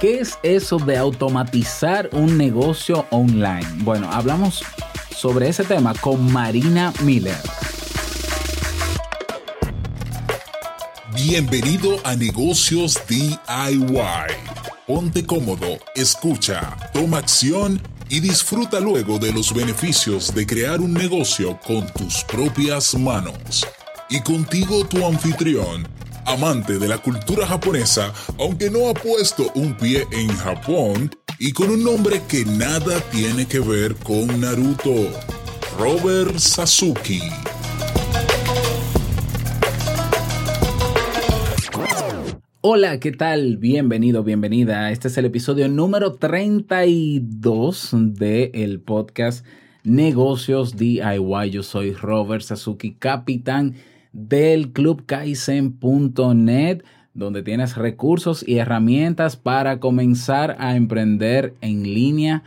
¿Qué es eso de automatizar un negocio online? Bueno, hablamos sobre ese tema con Marina Miller. Bienvenido a Negocios DIY. Ponte cómodo, escucha, toma acción y disfruta luego de los beneficios de crear un negocio con tus propias manos. Y contigo tu anfitrión, amante de la cultura japonesa, aunque no ha puesto un pie en Japón, y con un nombre que nada tiene que ver con Naruto, Robert Sasuke. Hola, ¿qué tal? Bienvenido, bienvenida. Este es el episodio número 32 del el podcast Negocios DIY. Yo soy Robert Sasuki, capitán del Club Kaizen.net, donde tienes recursos y herramientas para comenzar a emprender en línea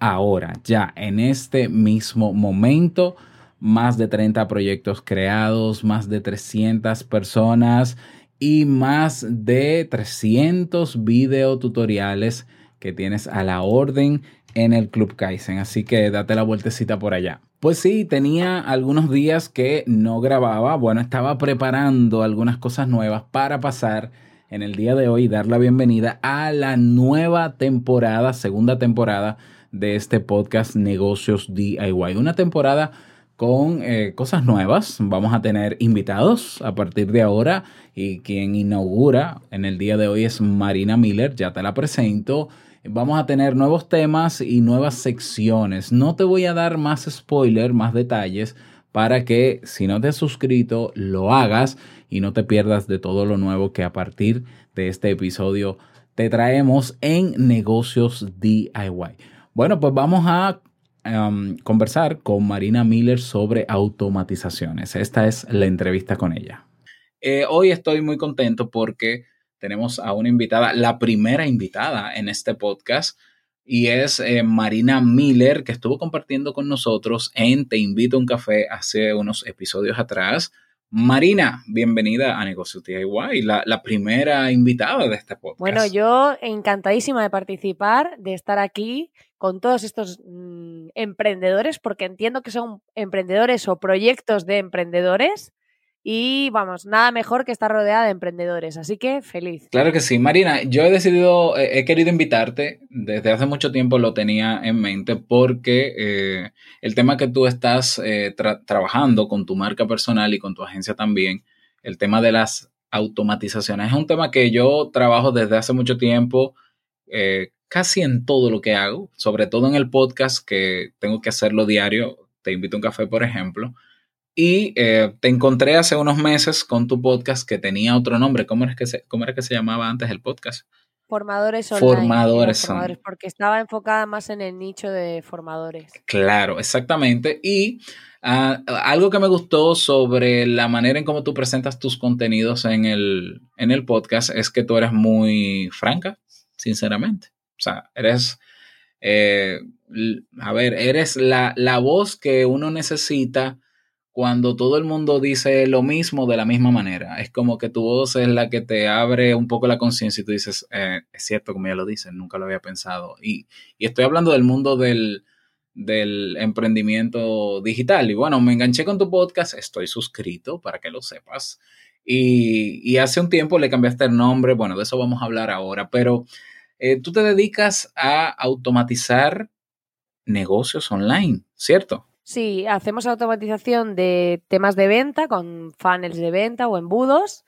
ahora, ya en este mismo momento. Más de 30 proyectos creados, más de 300 personas y más de 300 videotutoriales que tienes a la orden en el Club Kaizen. Así que date la vueltecita por allá. Pues sí, tenía algunos días que no grababa. Bueno, estaba preparando algunas cosas nuevas para pasar en el día de hoy dar la bienvenida a la nueva temporada, segunda temporada de este podcast Negocios DIY. Una temporada con eh, cosas nuevas. Vamos a tener invitados a partir de ahora y quien inaugura en el día de hoy es Marina Miller, ya te la presento. Vamos a tener nuevos temas y nuevas secciones. No te voy a dar más spoiler, más detalles, para que si no te has suscrito, lo hagas y no te pierdas de todo lo nuevo que a partir de este episodio te traemos en negocios DIY. Bueno, pues vamos a um, conversar con Marina Miller sobre automatizaciones. Esta es la entrevista con ella. Eh, hoy estoy muy contento porque tenemos a una invitada, la primera invitada en este podcast, y es eh, Marina Miller, que estuvo compartiendo con nosotros en Te Invito a un Café hace unos episodios atrás. Marina, bienvenida a Negocios DIY, la, la primera invitada de este podcast. Bueno, yo encantadísima de participar, de estar aquí con todos estos mm, emprendedores, porque entiendo que son emprendedores o proyectos de emprendedores y vamos, nada mejor que estar rodeada de emprendedores, así que feliz. Claro que sí, Marina, yo he decidido, eh, he querido invitarte, desde hace mucho tiempo lo tenía en mente porque eh, el tema que tú estás eh, trabajando con tu marca personal y con tu agencia también, el tema de las automatizaciones, es un tema que yo trabajo desde hace mucho tiempo, casi en todo lo que hago, sobre todo en el podcast que tengo que hacerlo diario, te invito a un café, por ejemplo. Y eh, te encontré hace unos meses con tu podcast que tenía otro nombre. ¿Cómo, es que se, cómo era que se llamaba antes el podcast? Formadores online. Formadores, formadores Porque estaba enfocada más en el nicho de formadores. Claro, exactamente. Y ah, algo que me gustó sobre la manera en cómo tú presentas tus contenidos en el, en el podcast es que tú eres muy franca, sinceramente. O sea, eres, eh, a ver, eres la, la voz que uno necesita cuando todo el mundo dice lo mismo de la misma manera. Es como que tu voz es la que te abre un poco la conciencia y tú dices, eh, es cierto, como ya lo dicen, nunca lo había pensado. Y, estoy hablando del mundo del, emprendimiento digital. Y bueno, me enganché con tu podcast, estoy suscrito para que lo sepas. Y, y hace un tiempo le cambiaste el nombre, bueno, de eso vamos a hablar ahora, pero eh, tú te dedicas a automatizar negocios online, ¿cierto? Sí, hacemos automatización de temas de venta con funnels de venta o embudos,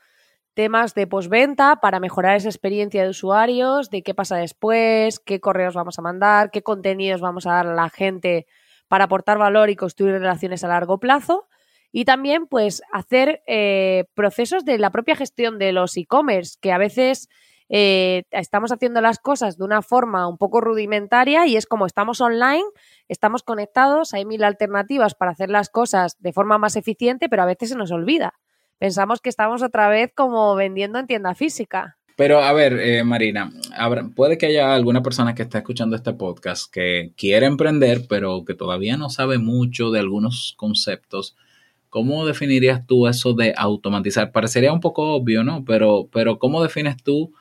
temas de postventa para mejorar esa experiencia de usuarios, de qué pasa después, qué correos vamos a mandar, qué contenidos vamos a dar a la gente para aportar valor y construir relaciones a largo plazo. Y también, pues, hacer eh, procesos de la propia gestión de los e-commerce, que a veces eh, estamos haciendo las cosas de una forma un poco rudimentaria y es como estamos online, estamos conectados, hay mil alternativas para hacer las cosas de forma más eficiente, pero a veces se nos olvida. Pensamos que estamos otra vez como vendiendo en tienda física. Pero a ver, eh, Marina, puede que haya alguna persona que esté escuchando este podcast que quiere emprender, pero que todavía no sabe mucho de algunos conceptos. ¿Cómo definirías tú eso de automatizar? Parecería un poco obvio, ¿no? Pero, pero ¿cómo defines tú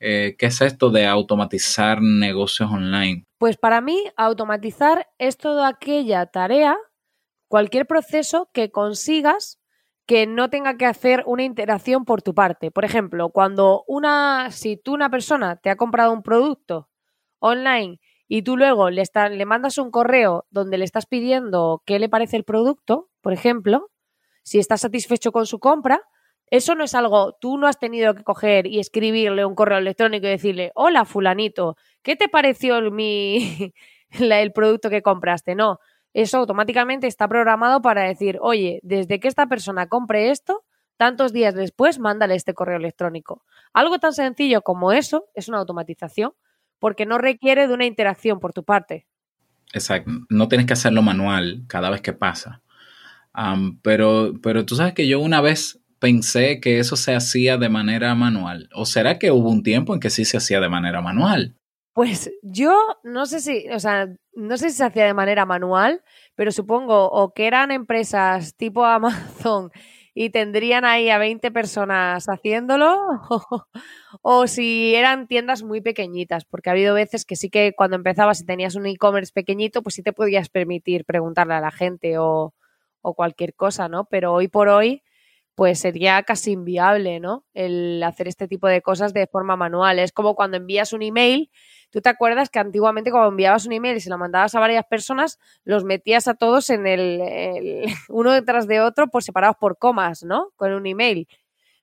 Eh, ¿Qué es esto de automatizar negocios online? Pues para mí, automatizar es toda aquella tarea, cualquier proceso que consigas que no tenga que hacer una interacción por tu parte. Por ejemplo, cuando una, si tú una persona te ha comprado un producto online y tú luego le, le mandas un correo donde le estás pidiendo qué le parece el producto, por ejemplo, si estás satisfecho con su compra, eso no es algo, tú no has tenido que coger y escribirle un correo electrónico y decirle, hola fulanito, ¿qué te pareció el, mi, el producto que compraste? No, eso automáticamente está programado para decir, oye, desde que esta persona compre esto, tantos días después, mándale este correo electrónico. Algo tan sencillo como eso es una automatización, porque no requiere de una interacción por tu parte. Exacto, no tienes que hacerlo manual cada vez que pasa. pero, pero tú sabes que yo una vez pensé que eso se hacía de manera manual. ¿O será que hubo un tiempo en que sí se hacía de manera manual? Pues yo no sé si, o sea, no sé si se hacía de manera manual, pero supongo o que eran empresas tipo Amazon y tendrían ahí a 20 personas haciéndolo, o, si eran tiendas muy pequeñitas, porque ha habido veces que sí que cuando empezabas y tenías un e-commerce pequeñito, pues sí te podías permitir preguntarle a la gente o, o cualquier cosa, ¿no? Pero hoy por hoy pues sería casi inviable, ¿no? El hacer este tipo de cosas de forma manual. Es como cuando envías un email, tú te acuerdas que antiguamente cuando enviabas un email y se lo mandabas a varias personas, los metías a todos en el, uno detrás de otro, por separados por comas, ¿no? Con un email.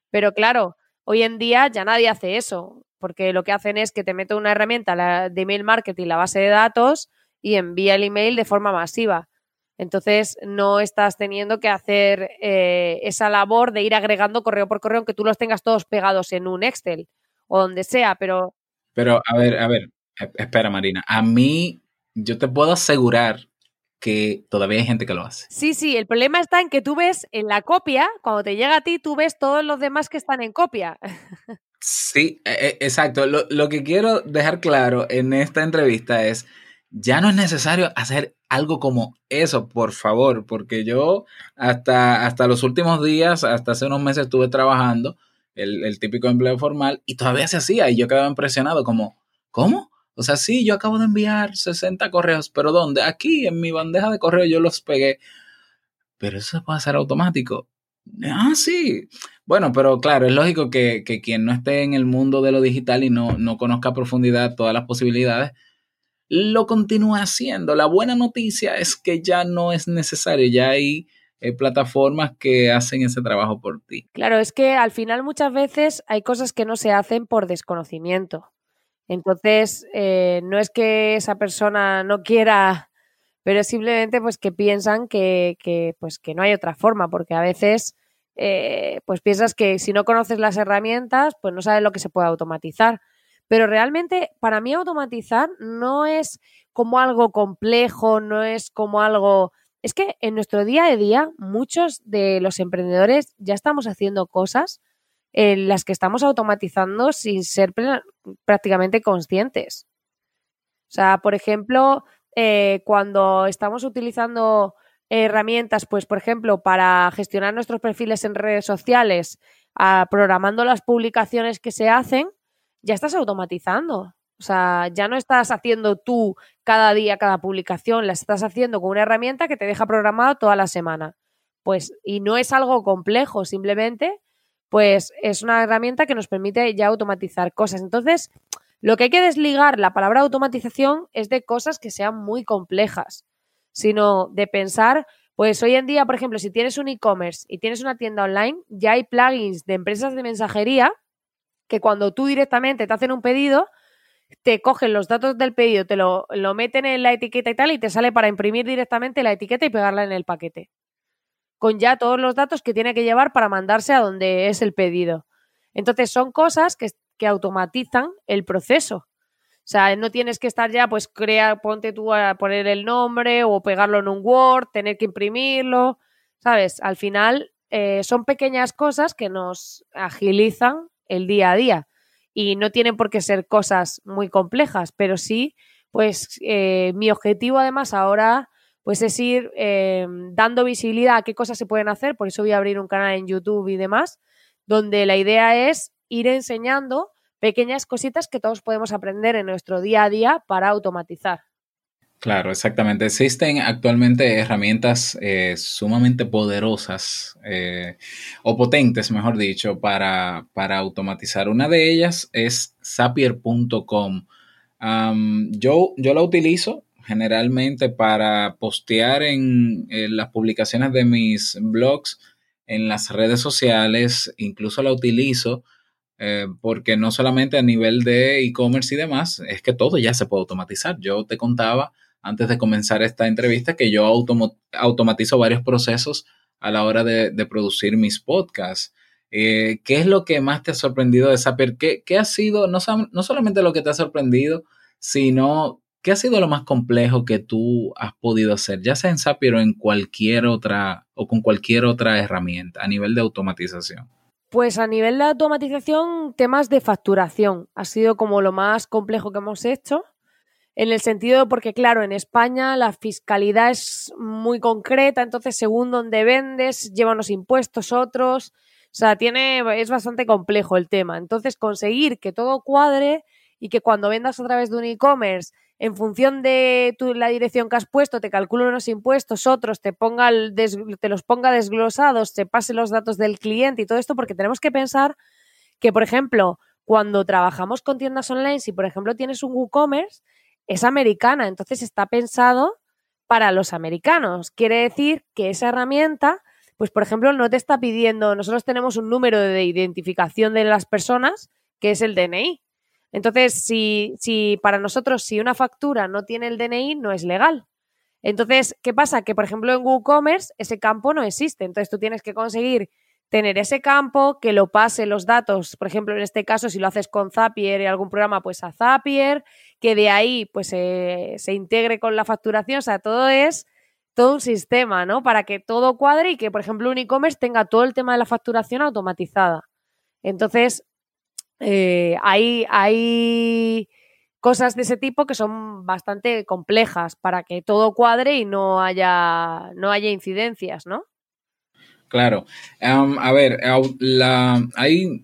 Pero claro, hoy en día ya nadie hace eso, porque lo que hacen es que te mete una herramienta de email marketing, la base de datos, y envía el email de forma masiva. Entonces no estás teniendo que hacer eh, esa labor de ir agregando correo por correo, aunque tú los tengas todos pegados en un Excel o donde sea, pero... Pero a ver, a ver, e, espera Marina, a mí yo te puedo asegurar que todavía hay gente que lo hace. Sí, sí, el problema está en que tú ves en la copia, cuando te llega a ti, tú ves todos los demás que están en copia. Sí, e, e, exacto. Lo, lo que quiero dejar claro en esta entrevista es ya no es necesario hacer algo como eso, por favor, porque yo hasta, hasta los últimos días, hasta hace unos meses estuve trabajando, el, típico empleo formal, y todavía se hacía, y yo quedaba impresionado como, ¿cómo? O sea, sí, yo acabo de enviar 60 correos, pero ¿dónde? Aquí en mi bandeja de correo yo los pegué. Pero eso se puede hacer automático. Ah, sí. Bueno, pero claro, es lógico que, que, quien no esté en el mundo de lo digital y no, no conozca a profundidad todas las posibilidades, lo continúa haciendo. La buena noticia es que ya no es necesario, ya hay eh, plataformas que hacen ese trabajo por ti. Claro, es que al final muchas veces hay cosas que no se hacen por desconocimiento. Entonces, eh, no es que esa persona no quiera, pero simplemente pues que piensan que, que pues que no hay otra forma, porque a veces eh, pues piensas que si no conoces las herramientas, pues no sabes lo que se puede automatizar. Pero realmente para mí automatizar no es como algo complejo, no es como algo... Es que en nuestro día a día muchos de los emprendedores ya estamos haciendo cosas en las que estamos automatizando sin ser prácticamente conscientes. O sea, por ejemplo, eh, cuando estamos utilizando herramientas, pues por ejemplo, para gestionar nuestros perfiles en redes sociales, ah, programando las publicaciones que se hacen, ya estás automatizando. O sea, ya no estás haciendo tú cada día cada publicación, la estás haciendo con una herramienta que te deja programado toda la semana. Pues, y no es algo complejo, simplemente, pues es una herramienta que nos permite ya automatizar cosas. Entonces, lo que hay que desligar la palabra automatización es de cosas que sean muy complejas, sino de pensar, pues hoy en día, por ejemplo, si tienes un e-commerce y tienes una tienda online, ya hay plugins de empresas de mensajería que cuando tú directamente te hacen un pedido, te cogen los datos del pedido, te lo, lo meten en la etiqueta y tal, y te sale para imprimir directamente la etiqueta y pegarla en el paquete. Con ya todos los datos que tiene que llevar para mandarse a donde es el pedido. Entonces son cosas que, que automatizan el proceso. O sea, no tienes que estar ya, pues crea, ponte tú a poner el nombre o pegarlo en un Word, tener que imprimirlo, ¿sabes? Al final eh, son pequeñas cosas que nos agilizan el día a día. Y no tienen por qué ser cosas muy complejas, pero sí, pues eh, mi objetivo además ahora pues es ir eh, dando visibilidad a qué cosas se pueden hacer, por eso voy a abrir un canal en YouTube y demás, donde la idea es ir enseñando pequeñas cositas que todos podemos aprender en nuestro día a día para automatizar. Claro, exactamente. Existen actualmente herramientas eh, sumamente poderosas eh, o potentes, mejor dicho, para, para, automatizar. Una de ellas es zapier.com. yo, yo la utilizo generalmente para postear en, las publicaciones de mis blogs en las redes sociales, incluso la utilizo eh, porque no solamente a nivel de e-commerce y demás, es que todo ya se puede automatizar. Yo te contaba antes de comenzar esta entrevista que yo automatizo varios procesos a la hora de, producir mis podcasts. Eh, ¿Qué es lo que más te ha sorprendido de Zapier? ¿Qué, qué ha sido, no, no, solamente lo que te ha sorprendido, sino qué ha sido lo más complejo que tú has podido hacer, ya sea en Zapier o en cualquier otra o con cualquier otra herramienta a nivel de automatización? Pues a nivel de automatización, temas de facturación ha sido como lo más complejo que hemos hecho en el sentido porque, claro, en España la fiscalidad es muy concreta, entonces según donde vendes, lleva unos impuestos, otros. O sea, tiene, es bastante complejo el tema. Entonces, conseguir que todo cuadre y que cuando vendas a través de un e-commerce, en función de tu, la dirección que has puesto, te calcule unos impuestos, otros te, ponga te los ponga desglosados, te pase los datos del cliente y todo esto, porque tenemos que pensar que, por ejemplo, cuando trabajamos con tiendas online, si por ejemplo tienes un WooCommerce, es americana, entonces está pensado para los americanos. Quiere decir que esa herramienta, pues por ejemplo, no te está pidiendo, nosotros tenemos un número de identificación de las personas, que es el DNI. Entonces, si, si para nosotros, si una factura no tiene el DNI, no es legal. Entonces, ¿qué pasa? Que, por ejemplo, en WooCommerce ese campo no existe. Entonces, tú tienes que conseguir tener ese campo, que lo pase los datos, por ejemplo, en este caso, si lo haces con Zapier y algún programa, pues a Zapier, que de ahí pues se integre con la facturación, o sea, todo es todo un sistema, ¿no? Para que todo cuadre y que, por ejemplo, un e-commerce tenga todo el tema de la facturación automatizada. Entonces, eh, hay, hay cosas de ese tipo que son bastante complejas para que todo cuadre y no haya, no haya incidencias, ¿no? Claro. a ver, ahí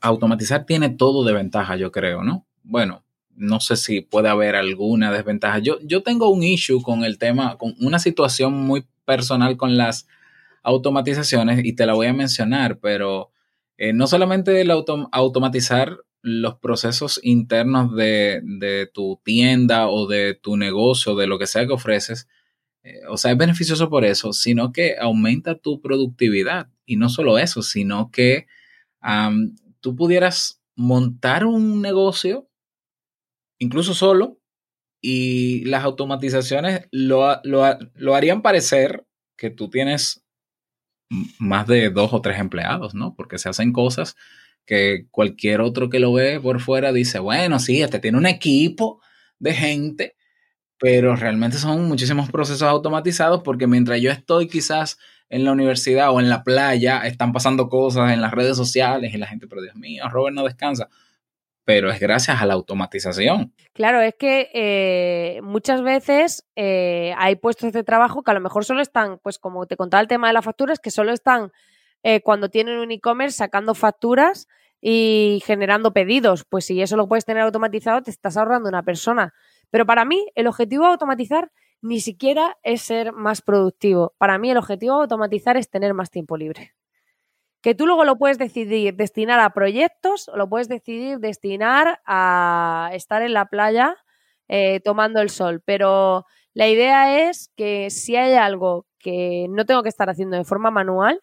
automatizar tiene todo de ventaja, yo creo, ¿no? Bueno, no sé si puede haber alguna desventaja. Yo, yo tengo un issue con el tema, con una situación muy personal con las automatizaciones y te la voy a mencionar, pero eh, no solamente el automatizar los procesos internos de, de, tu tienda o de tu negocio, de lo que sea que ofreces, eh, o sea, es beneficioso por eso, sino que aumenta tu productividad. Y no solo eso, sino que tú pudieras montar un negocio, incluso solo, y las automatizaciones lo, lo, harían parecer que tú tienes más de dos o tres empleados, ¿no? Porque se hacen cosas que cualquier otro que lo ve por fuera dice, bueno, sí, este tiene un equipo de gente pero realmente son muchísimos procesos automatizados porque mientras yo estoy quizás en la universidad o en la playa, están pasando cosas en las redes sociales y la gente, pero Dios mío, Robert no descansa. Pero es gracias a la automatización. Claro, es que eh, muchas veces eh, hay puestos de trabajo que a lo mejor solo están, pues como te contaba el tema de las facturas, que solo están eh, cuando tienen un e-commerce sacando facturas y generando pedidos. Pues si eso lo puedes tener automatizado, te estás ahorrando una persona. Pero para mí, el objetivo de automatizar ni siquiera es ser más productivo. Para mí, el objetivo de automatizar es tener más tiempo libre. Que tú luego lo puedes decidir destinar a proyectos o lo puedes decidir destinar a estar en la playa eh, tomando el sol. Pero la idea es que si hay algo que no tengo que estar haciendo de forma manual,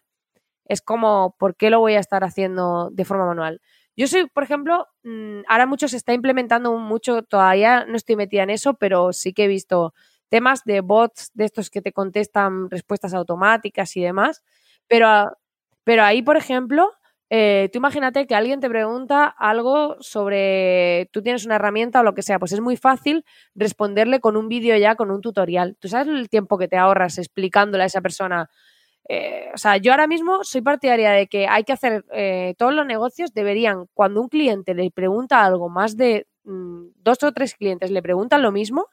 es como, ¿por qué lo voy a estar haciendo de forma manual? Yo soy, por ejemplo, mm, ahora mucho se está implementando mucho, todavía no estoy metida en eso, pero sí que he visto temas de bots, de estos que te contestan respuestas automáticas y demás. Pero, pero ahí, por ejemplo, eh, tú imagínate que alguien te pregunta algo sobre, tú tienes una herramienta o lo que sea, pues es muy fácil responderle con un vídeo ya, con un tutorial. ¿Tú sabes el tiempo que te ahorras explicándole a esa persona? Eh, o sea, yo ahora mismo soy partidaria de que hay que hacer, eh, todos los negocios deberían, cuando un cliente le pregunta algo, más de mm, dos o tres clientes le preguntan lo mismo,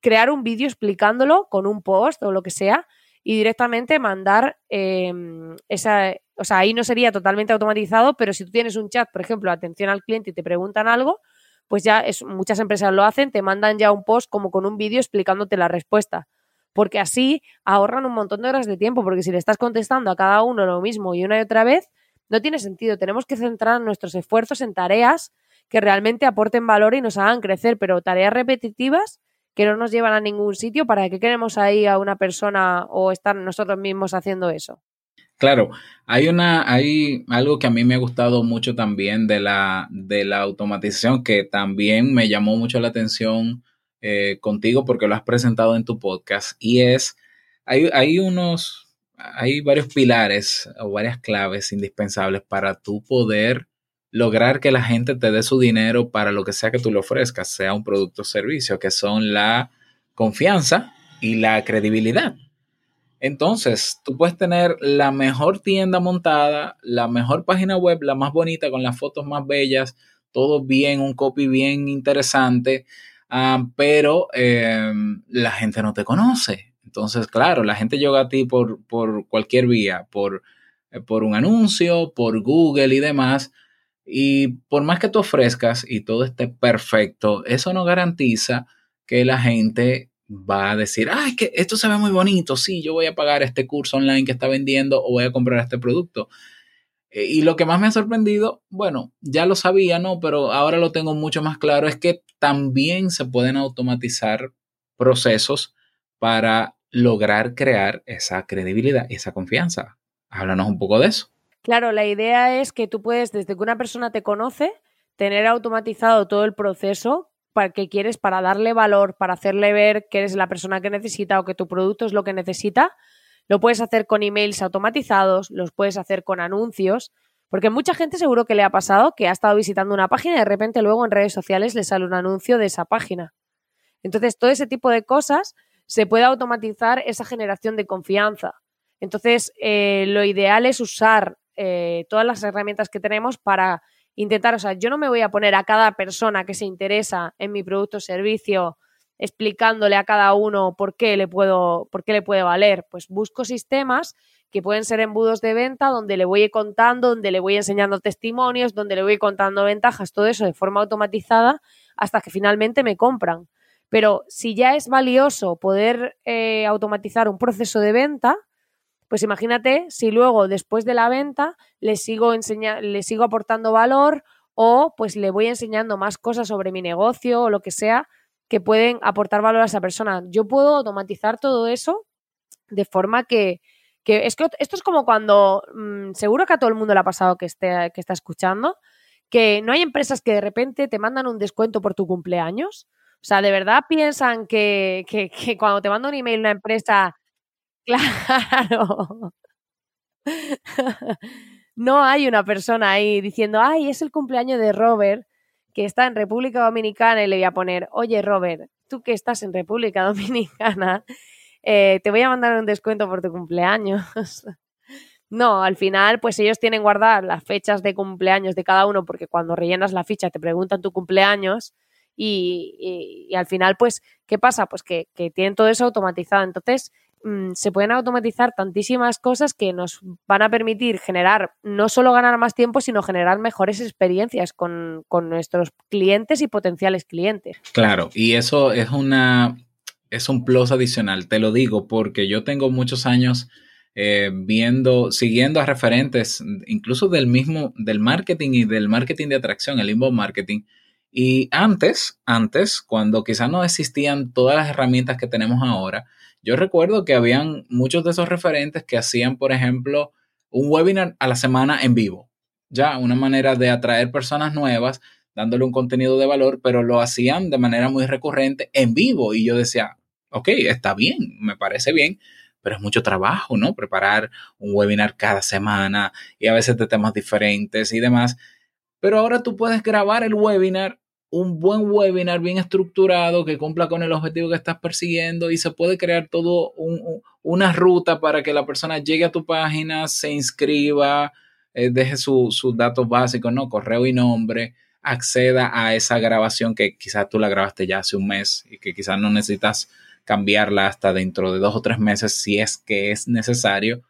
crear un vídeo explicándolo con un post o lo que sea y directamente mandar em, esa, o sea, ahí no sería totalmente automatizado, pero si tú tienes un chat, por ejemplo, atención al cliente y te preguntan algo, pues ya es, muchas empresas lo hacen, te mandan ya un post como con un vídeo explicándote la respuesta. Porque así ahorran un montón de horas de tiempo, porque si le estás contestando a cada uno lo mismo y una y otra vez, no tiene sentido. Tenemos que centrar nuestros esfuerzos en tareas que realmente aporten valor y nos hagan crecer, pero tareas repetitivas que no nos llevan a ningún sitio, ¿para qué queremos ahí a una persona o estar nosotros mismos haciendo eso? Claro, hay una, hay algo que a mí me ha gustado mucho también de la, de la automatización, que también me llamó mucho la atención eh, contigo porque lo has presentado en tu podcast, y es, hay, hay unos, hay varios pilares o varias claves indispensables para tu poder lograr que la gente te dé su dinero para lo que sea que tú le ofrezcas, sea un producto o servicio, que son la confianza y la credibilidad. Entonces, tú puedes tener la mejor tienda montada, la mejor página web, la más bonita, con las fotos más bellas, todo bien, un copy bien interesante, ah, pero em, la gente no te conoce. Entonces, claro, la gente llega a ti por, por cualquier vía, por, eh, por un anuncio, por Google y demás, y por más que tú ofrezcas y todo esté perfecto, eso no garantiza que la gente va a decir, ay, que esto se ve muy bonito, sí, yo voy a pagar este curso online que está vendiendo o voy a comprar este producto. Eh, y lo que más me ha sorprendido, bueno, ya lo sabía, ¿no? Pero ahora lo tengo mucho más claro, es que también se pueden automatizar procesos para lograr crear esa credibilidad, esa confianza. Háblanos un poco de eso. Claro, la idea es que tú puedes, desde que una persona te conoce, tener automatizado todo el proceso para que quieres para darle valor, para hacerle ver que eres la persona que necesita o que tu producto es lo que necesita. Lo puedes hacer con emails automatizados, los puedes hacer con anuncios, porque mucha gente seguro que le ha pasado que ha estado visitando una página y de repente luego en redes sociales le sale un anuncio de esa página. Entonces, todo ese tipo de cosas se puede automatizar esa generación de confianza. Entonces, eh, lo ideal es usar eh, todas las herramientas que tenemos para intentar, o sea, yo no me voy a poner a cada persona que se interesa en mi producto o servicio explicándole a cada uno por qué le puedo, por qué le puede valer. Pues busco sistemas que pueden ser embudos de venta donde le voy contando, donde le voy enseñando testimonios, donde le voy contando ventajas, todo eso de forma automatizada hasta que finalmente me compran. Pero si ya es valioso poder eh, automatizar un proceso de venta, pues imagínate si luego, después de la venta, le sigo, le sigo aportando valor o pues le voy enseñando más cosas sobre mi negocio o lo que sea que pueden aportar valor a esa persona. Yo puedo automatizar todo eso de forma que, que es que esto es como cuando, mm, seguro que a todo el mundo le ha pasado que, esté, que está escuchando, que no hay empresas que de repente te mandan un descuento por tu cumpleaños. O sea, ¿de verdad piensan que, que, que cuando te manda un email una empresa Claro. no hay una persona ahí diciendo, ay, es el cumpleaños de Robert, que está en República Dominicana, y le voy a poner, oye, Robert, tú que estás en República Dominicana, eh, te voy a mandar un descuento por tu cumpleaños. no, al final, pues ellos tienen guardadas las fechas de cumpleaños de cada uno, porque cuando rellenas la ficha te preguntan tu cumpleaños. Y, al final, pues, ¿qué pasa? Pues que, tienen todo eso automatizado. Entonces, Mm, se pueden automatizar tantísimas cosas que nos van a permitir generar, no solo ganar más tiempo, sino generar mejores experiencias con, nuestros clientes y potenciales clientes. Claro, y eso es una es un plus adicional, te lo digo, porque yo tengo muchos años eh, viendo, siguiendo a referentes, incluso del mismo, del marketing y del marketing de atracción, el inbound marketing. Y antes, antes, cuando quizás no existían todas las herramientas que tenemos ahora, yo recuerdo que habían muchos de esos referentes que hacían, por ejemplo, un webinar a la semana en vivo. Ya, una manera de atraer personas nuevas, dándole un contenido de valor, pero lo hacían de manera muy recurrente en vivo. Y yo decía, ok, está bien, me parece bien, pero es mucho trabajo, ¿no? Preparar un webinar cada semana y a veces de temas diferentes y demás. Pero ahora tú puedes grabar el webinar un buen webinar bien estructurado que cumpla con el objetivo que estás persiguiendo y se puede crear todo una ruta para que la persona llegue a tu página, se inscriba, eh, deje sus datos básicos, ¿no? Correo y nombre, acceda a esa grabación que quizás tú la grabaste ya hace un mes y que quizás no necesitas cambiarla hasta dentro de dos o tres meses si es que es necesario.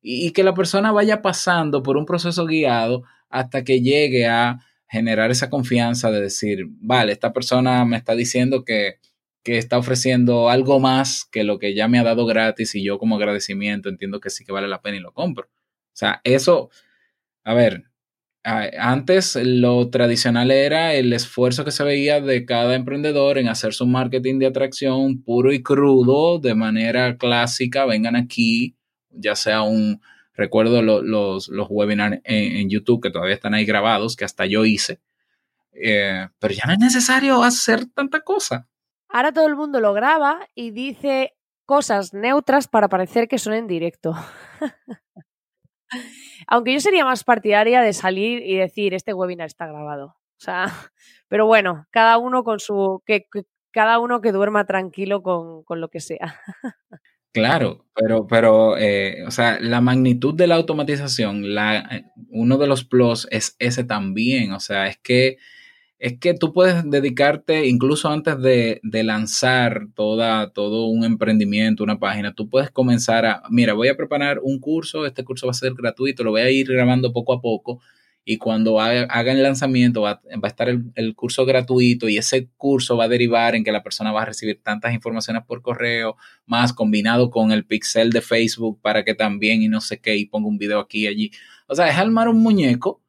y, que la persona vaya pasando por un proceso guiado hasta que llegue a generar esa confianza de decir, vale, esta persona me está diciendo que, que está ofreciendo algo más que lo que ya me ha dado gratis y yo como agradecimiento entiendo que sí que vale la pena y lo compro. O sea, eso, a ver, antes lo tradicional era el esfuerzo que se veía de cada emprendedor en hacer su marketing de atracción puro y crudo, de manera clásica, vengan aquí, ya sea un, recuerdo los, los webinars en, YouTube que todavía están ahí grabados, que hasta yo hice, eh, pero ya no es necesario hacer tanta cosa. Ahora todo el mundo lo graba y dice cosas neutras para parecer que son en directo. Aunque yo sería más partidaria de salir y decir, este webinar está grabado. O sea, pero bueno, cada uno con su. Que, cada uno que duerma tranquilo con, con lo que sea. Claro, pero, pero eh, o sea, la magnitud de la automatización, la, eh, uno de los plus es ese también. O sea, es que es que tú puedes dedicarte, incluso antes de, lanzar toda, todo un emprendimiento, una página, tú puedes comenzar a, mira, voy a preparar un curso, este curso va a ser gratuito, lo voy a ir grabando poco a poco y cuando haga, el lanzamiento va, a estar el, el, curso gratuito y ese curso va a derivar en que la persona va a recibir tantas informaciones por correo, más combinado con el pixel de Facebook para que también y no sé qué, y ponga un video aquí y allí. O sea, es armar un muñeco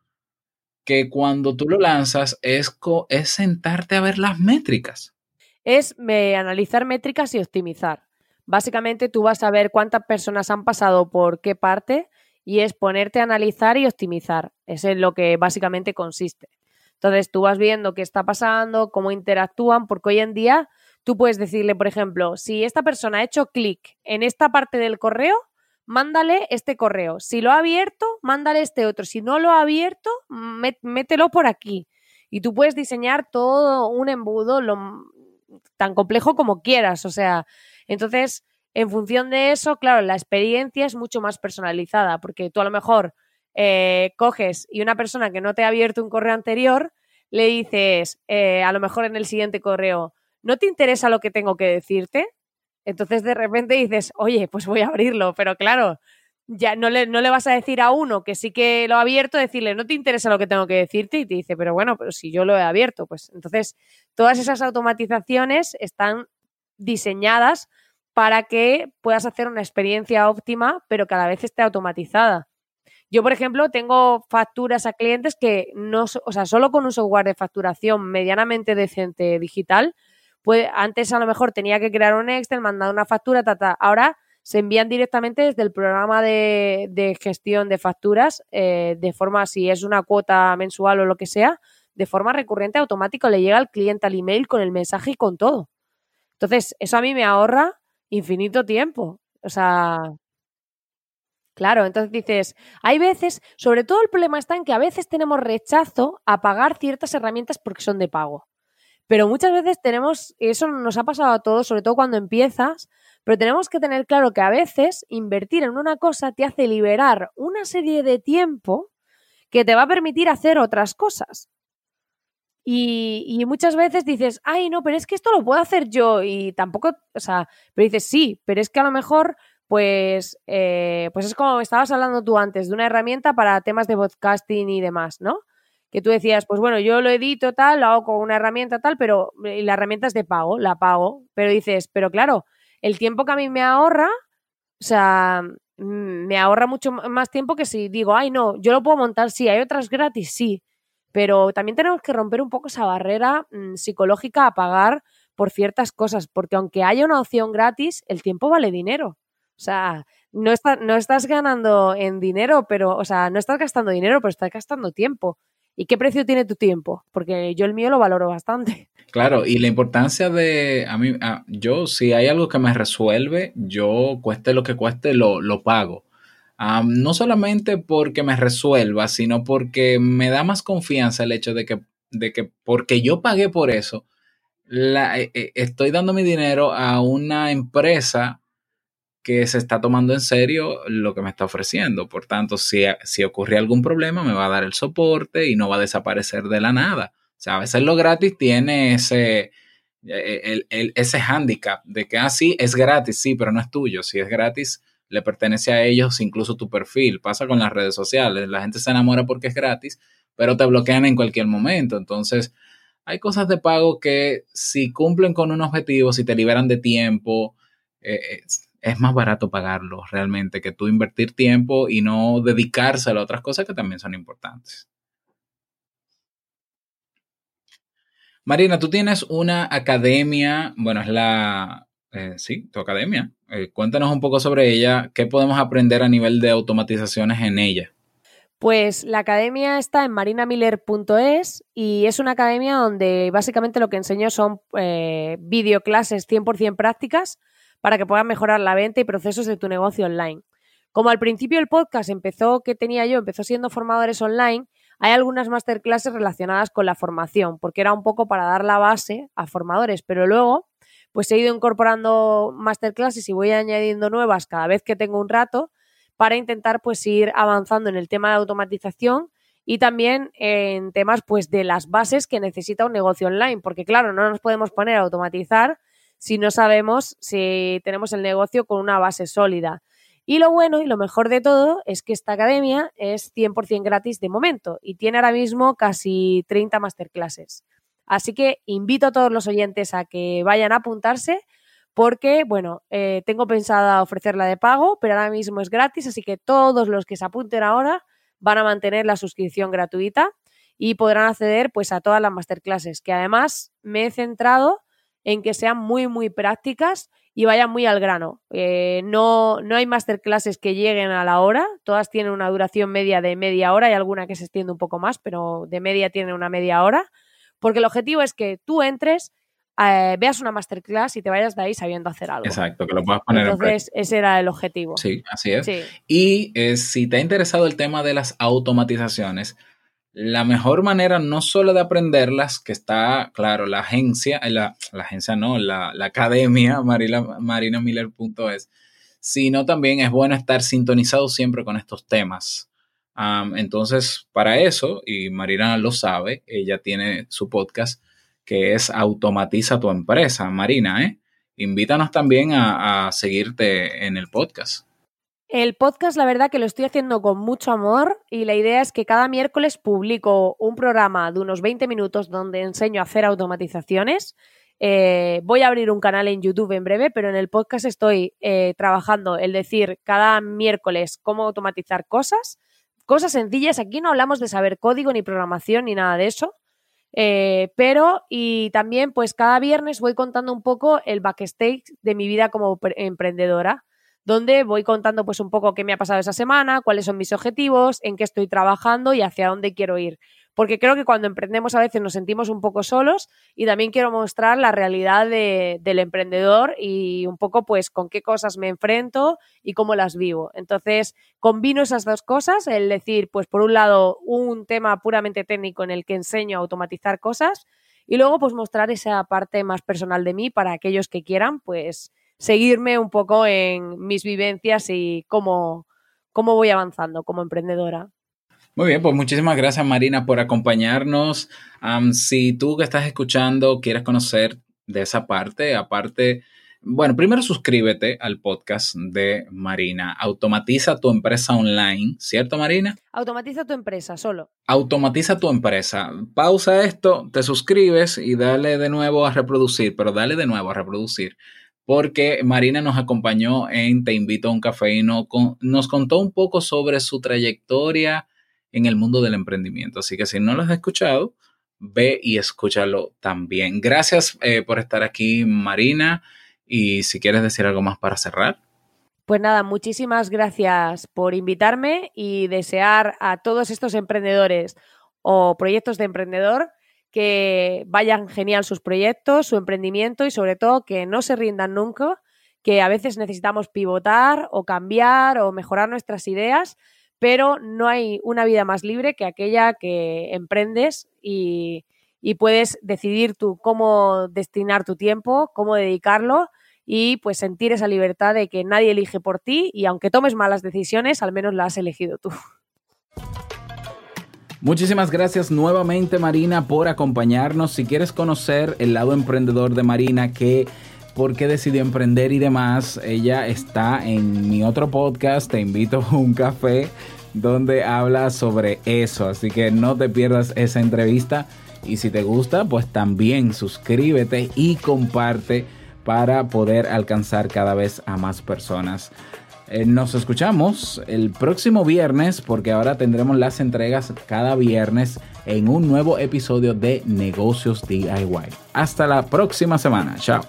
que cuando tú lo lanzas es, es sentarte a ver las métricas. Es analizar métricas y optimizar. Básicamente tú vas a ver cuántas personas han pasado por qué parte y es ponerte a analizar y optimizar. Es lo que básicamente consiste. Entonces tú vas viendo qué está pasando, cómo interactúan, porque hoy en día tú puedes decirle, por ejemplo, si esta persona ha hecho clic en esta parte del correo, mándale este correo. Si lo ha abierto, mándale este otro. Si no lo ha abierto, mételo por aquí. Y tú puedes diseñar todo un embudo lo, tan complejo como quieras. O sea, entonces, en función de eso, claro, la experiencia es mucho más personalizada, porque tú a lo mejor eh, coges y una persona que no te ha abierto un correo anterior, le dices, eh, a lo mejor en el siguiente correo, ¿no te interesa lo que tengo que decirte? Entonces de repente dices, oye, pues voy a abrirlo, pero claro, ya no le, no le vas a decir a uno que sí que lo ha abierto, decirle, no te interesa lo que tengo que decirte, y te dice, pero bueno, pero si yo lo he abierto, pues entonces todas esas automatizaciones están diseñadas para que puedas hacer una experiencia óptima, pero que a la vez esté automatizada. Yo, por ejemplo, tengo facturas a clientes que no, o sea, solo con un software de facturación medianamente decente digital, antes a lo mejor tenía que crear un Excel, mandar una factura, ta, ahora se envían directamente desde el programa de, gestión de facturas, eh, de forma, si es una cuota mensual o lo que sea, de forma recurrente, automático, le llega al cliente al email con el mensaje y con todo. Entonces, eso a mí me ahorra infinito tiempo. O sea, Claro, entonces dices, hay veces, sobre todo el problema está en que a veces tenemos rechazo a pagar ciertas herramientas porque son de pago. Pero muchas veces tenemos, eso nos ha pasado a todos, sobre todo cuando empiezas, pero tenemos que tener claro que a veces invertir en una cosa te hace liberar una serie de tiempo que te va a permitir hacer otras cosas. Y, muchas veces dices, ay, no, pero es que esto lo puedo hacer yo y tampoco, o sea, pero dices, sí, pero es que a lo mejor, pues, eh, pues es como estabas hablando tú antes, de una herramienta para temas de podcasting y demás, ¿no? que tú decías, pues bueno, yo lo edito tal, lo hago con una herramienta tal, pero la herramienta es de pago, la pago, pero dices, pero claro, el tiempo que a mí me ahorra, o sea, mm, me ahorra mucho más tiempo que si digo, ay, no, yo lo puedo montar, sí, hay otras gratis, sí, pero también tenemos que romper un poco esa barrera mm, psicológica a pagar por ciertas cosas, porque aunque haya una opción gratis, el tiempo vale dinero. O sea, no, no estás ganando en dinero, pero, o sea, no estás gastando dinero, pero estás gastando tiempo. ¿Y qué precio tiene tu tiempo? Porque yo el mío lo valoro bastante. Claro, y la importancia de, a mí, yo si hay algo que me resuelve, yo cueste lo que cueste, lo, lo pago. No solamente porque me resuelva, sino porque me da más confianza el hecho de que, de que porque yo pagué por eso, la, eh, eh, estoy dando mi dinero a una empresa que se está tomando en serio lo que me está ofreciendo. Por tanto, si, si ocurre algún problema, me va a dar el soporte y no va a desaparecer de la nada. O sea, a veces lo gratis tiene ese, e, el, ese hándicap de que, ah, es gratis, sí, pero no es tuyo. Si es gratis, le pertenece a ellos incluso tu perfil. Pasa con las redes sociales. La gente se enamora porque es gratis, pero te bloquean en cualquier momento. Entonces, hay cosas de pago que si cumplen con un objetivo, si te liberan de tiempo, eh, es, más barato pagarlo realmente que tú invertir tiempo y no dedicárselo a otras cosas que también son importantes. Marina, tú tienes una academia, bueno, es la, eh, sí, tu academia. Eh, cuéntanos un poco sobre ella, qué podemos aprender a nivel de automatizaciones en ella. Pues la academia está en marinamiller.es y es una academia donde básicamente lo que enseño son eh, videoclases 100% prácticas para que puedas mejorar la venta y procesos de tu negocio online. Como al principio el podcast empezó, que tenía yo, empezó siendo formadores online, hay algunas masterclasses relacionadas con la formación, porque era un poco para dar la base a formadores, pero luego pues he ido incorporando masterclasses y voy añadiendo nuevas cada vez que tengo un rato para intentar pues ir avanzando en el tema de automatización y también en temas pues de las bases que necesita un negocio online, porque claro, no nos podemos poner a automatizar si no sabemos si tenemos el negocio con una base sólida. Y lo bueno y lo mejor de todo es que esta academia es 100% gratis de momento y tiene ahora mismo casi 30 masterclasses. Así que invito a todos los oyentes a que vayan a apuntarse porque, bueno, eh, tengo pensada ofrecerla de pago, pero ahora mismo es gratis, así que todos los que se apunten ahora van a mantener la suscripción gratuita y podrán acceder pues a todas las masterclasses, que además me he centrado en que sean muy, muy prácticas y vayan muy al grano. Eh, no, no hay masterclasses que lleguen a la hora, todas tienen una duración media de media hora, hay alguna que se extiende un poco más, pero de media tiene una media hora porque el objetivo es que tú entres, eh, veas una masterclass y te vayas de ahí sabiendo hacer algo. Exacto, que lo puedas poner Entonces, ese era el objetivo. Sí, así es. Y eh, si te ha interesado el tema de las automatizaciones, la mejor manera no solo de aprenderlas, que está, claro, la agencia, eh, la, la agencia no, la, la academia, marinamiller.es, sino también es bueno estar sintonizado siempre con estos temas entonces, para eso, y Marina lo sabe, ella tiene su podcast que es Automatiza tu empresa. Marina, ¿eh? Invítanos también a, seguirte en el podcast. El podcast, la verdad que lo estoy haciendo con mucho amor y la idea es que cada miércoles publico un programa de unos 20 minutos donde enseño a hacer automatizaciones. Eh, voy a abrir un canal en YouTube en breve, pero en el podcast estoy eh, trabajando el decir cada miércoles cómo automatizar cosas Cosas sencillas, aquí no hablamos de saber código ni programación ni nada de eso, eh, pero y también pues cada viernes voy contando un poco el backstage de mi vida como emprendedora, donde voy contando pues un poco qué me ha pasado esa semana, cuáles son mis objetivos, en qué estoy trabajando y hacia dónde quiero ir porque creo que cuando emprendemos a veces nos sentimos un poco solos y también quiero mostrar la realidad del emprendedor y un poco pues con qué cosas me enfrento y cómo las vivo. Entonces, combino esas dos cosas, el decir, pues por un lado, un tema puramente técnico en el que enseño a automatizar cosas y luego pues mostrar esa parte más personal de mí para aquellos que quieran pues seguirme un poco en mis vivencias y cómo, cómo voy avanzando como emprendedora. Muy bien, pues muchísimas gracias Marina por acompañarnos. si tú que estás escuchando quieres conocer de esa parte, aparte, bueno, primero suscríbete al podcast de Marina. Automatiza tu empresa online, ¿cierto Marina? Automatiza tu empresa solo. Automatiza tu empresa. Pausa esto, te suscribes y dale de nuevo a reproducir, pero dale de nuevo a reproducir porque Marina nos acompañó en Te invito a un café y nos contó un poco sobre su trayectoria en el mundo del emprendimiento. Así que si no lo has escuchado, ve y escúchalo también. Gracias eh, por estar aquí, Marina. Y si quieres decir algo más para cerrar. Pues nada, muchísimas gracias por invitarme y desear a todos estos emprendedores o proyectos de emprendedor que vayan genial sus proyectos, su emprendimiento y sobre todo que no se rindan nunca, que a veces necesitamos pivotar o cambiar o mejorar nuestras ideas, pero no hay una vida más libre que aquella que emprendes y, puedes decidir tú cómo destinar tu tiempo, cómo dedicarlo y pues sentir esa libertad de que nadie elige por ti y aunque tomes malas decisiones, al menos las has elegido tú. Muchísimas gracias nuevamente Marina por acompañarnos. Si quieres conocer el lado emprendedor de Marina que por qué decidió emprender y demás. Ella está en mi otro podcast, Te invito a un café, donde habla sobre eso. Así que no te pierdas esa entrevista. Y si te gusta, pues también suscríbete y comparte para poder alcanzar cada vez a más personas. Eh, nos escuchamos el próximo viernes porque ahora tendremos las entregas cada viernes en un nuevo episodio de Negocios DIY. Hasta la próxima semana. Chao.